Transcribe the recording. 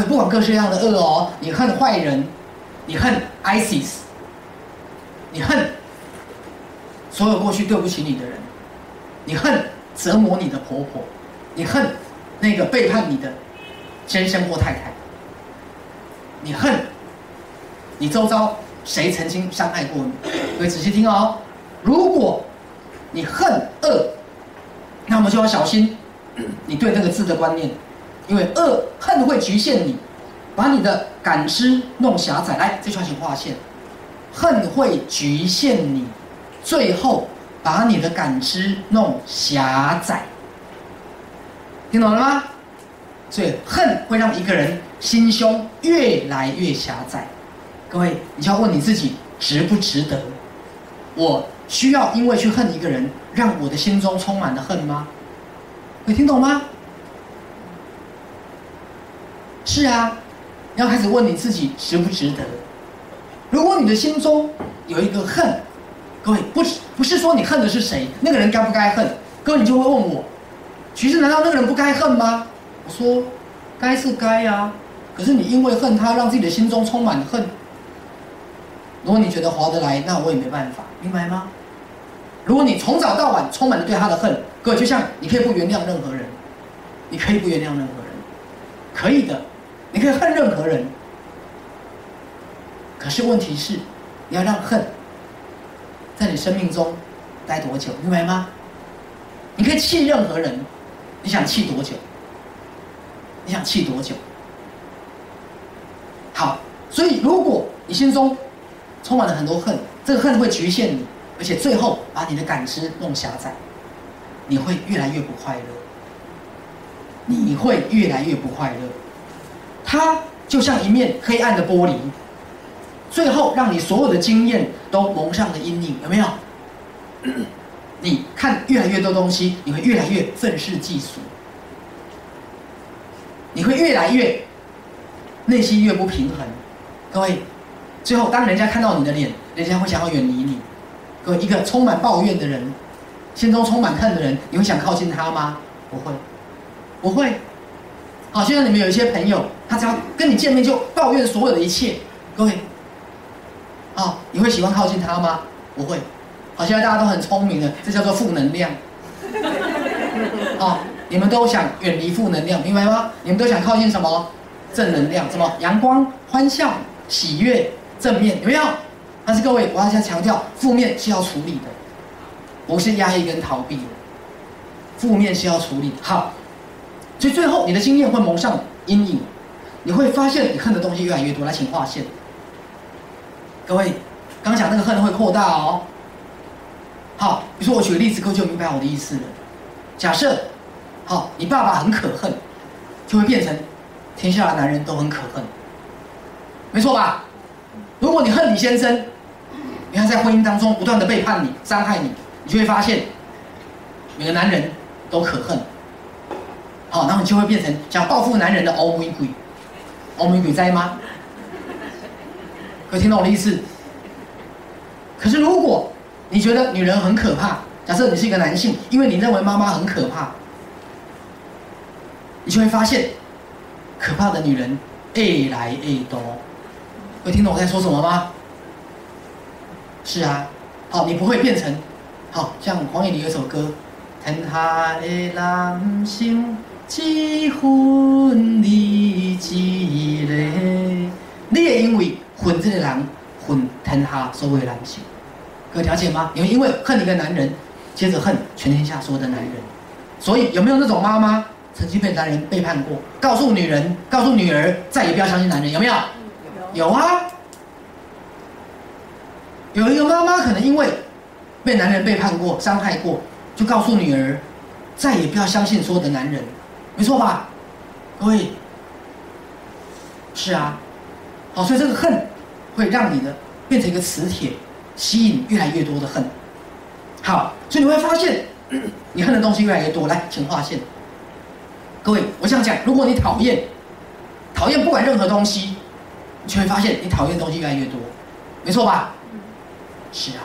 不管各式各样的恶哦，你恨坏人，你恨 ISIS，你恨所有过去对不起你的人，你恨折磨你的婆婆，你恨那个背叛你的先生或太太，你恨你周遭谁曾经伤害过你？各位仔细听哦，如果你恨恶，那么就要小心你对那个字的观念，因为恶恨会局限你，把你的感知弄狭窄。来，这串请划线，恨会局限你，最后把你的感知弄狭窄。听懂了吗？所以恨会让一个人心胸越来越狭窄。各位，你就要问你自己，值不值得？我需要因为去恨一个人，让我的心中充满了恨吗？你听懂吗？是啊，你要开始问你自己值不值得。如果你的心中有一个恨，各位不是不是说你恨的是谁，那个人该不该恨？各位你就会问我，其实难道那个人不该恨吗？我说，该是该呀，可是你因为恨他，让自己的心中充满了恨。如果你觉得划得来，那我也没办法，明白吗？如果你从早到晚充满了对他的恨，各位就像你可以不原谅任何人，你可以不原谅任何人，可以的，你可以恨任何人。可是问题是，你要让恨在你生命中待多久，明白吗？你可以气任何人，你想气多久？你想气多久？好，所以如果你心中充满了很多恨，这个恨会局限你，而且最后把你的感知弄狭窄，你会越来越不快乐。你会越来越不快乐，它就像一面黑暗的玻璃，最后让你所有的经验都蒙上了阴影，有没有？你看越来越多东西，你会越来越愤世嫉俗，你会越来越内心越不平衡。各位，最后当人家看到你的脸，人家会想要远离你。各位，一个充满抱怨的人，心中充满恨的人，你会想靠近他吗？不会，不会。好，现在你们有一些朋友，他只要跟你见面就抱怨所有的一切。各位，啊，你会喜欢靠近他吗？不会。好，现在大家都很聪明的，这叫做负能量。哦，你们都想远离负能量，明白吗？你们都想靠近什么？正能量，什么？阳光、欢笑、喜悦、正面，有没有？但是各位，我要再强调，负面是要处理的，不是压抑跟逃避的。负面是要处理。好，所以最后你的经验会蒙上阴影，你会发现你恨的东西越来越多。来，请划线。各位，刚讲那个恨会扩大哦。好，比如说我举个例子，各位就明白我的意思了。假设，好，你爸爸很可恨，就会变成天下的男人都很可恨，没错吧？如果你恨你先生，你看在婚姻当中不断的背叛你、伤害你，你就会发现每个男人都可恨。好，然后你就会变成想报复男人的欧美鬼，欧美鬼在吗？可听懂我的意思？可是如果你觉得女人很可怕，假设你是一个男性，因为你认为妈妈很可怕，你就会发现可怕的女人越来越多。会听懂我在说什么吗？是啊，好，你不会变成，好像黄义里有一首歌，天下的男性只分你一个，你会因为恨这个人，恨天下所有的男性。可了解吗？你会因为恨一个男人，接着恨全天下所有的男人。所以有没有那种妈妈曾经被男人背叛过，告诉女人，告诉女儿再也不要相信男人？有没有？有啊。有一个妈妈可能因为被男人背叛过、伤害过，就告诉女儿再也不要相信所有的男人，没错吧？各位，是啊。好，所以这个恨会让你的变成一个磁铁。吸引越来越多的恨，好，所以你会发现，你恨的东西越来越多。来，请划线。各位，我想讲，如果你讨厌，讨厌不管任何东西，你就会发现你讨厌的东西越来越多，没错吧？是啊。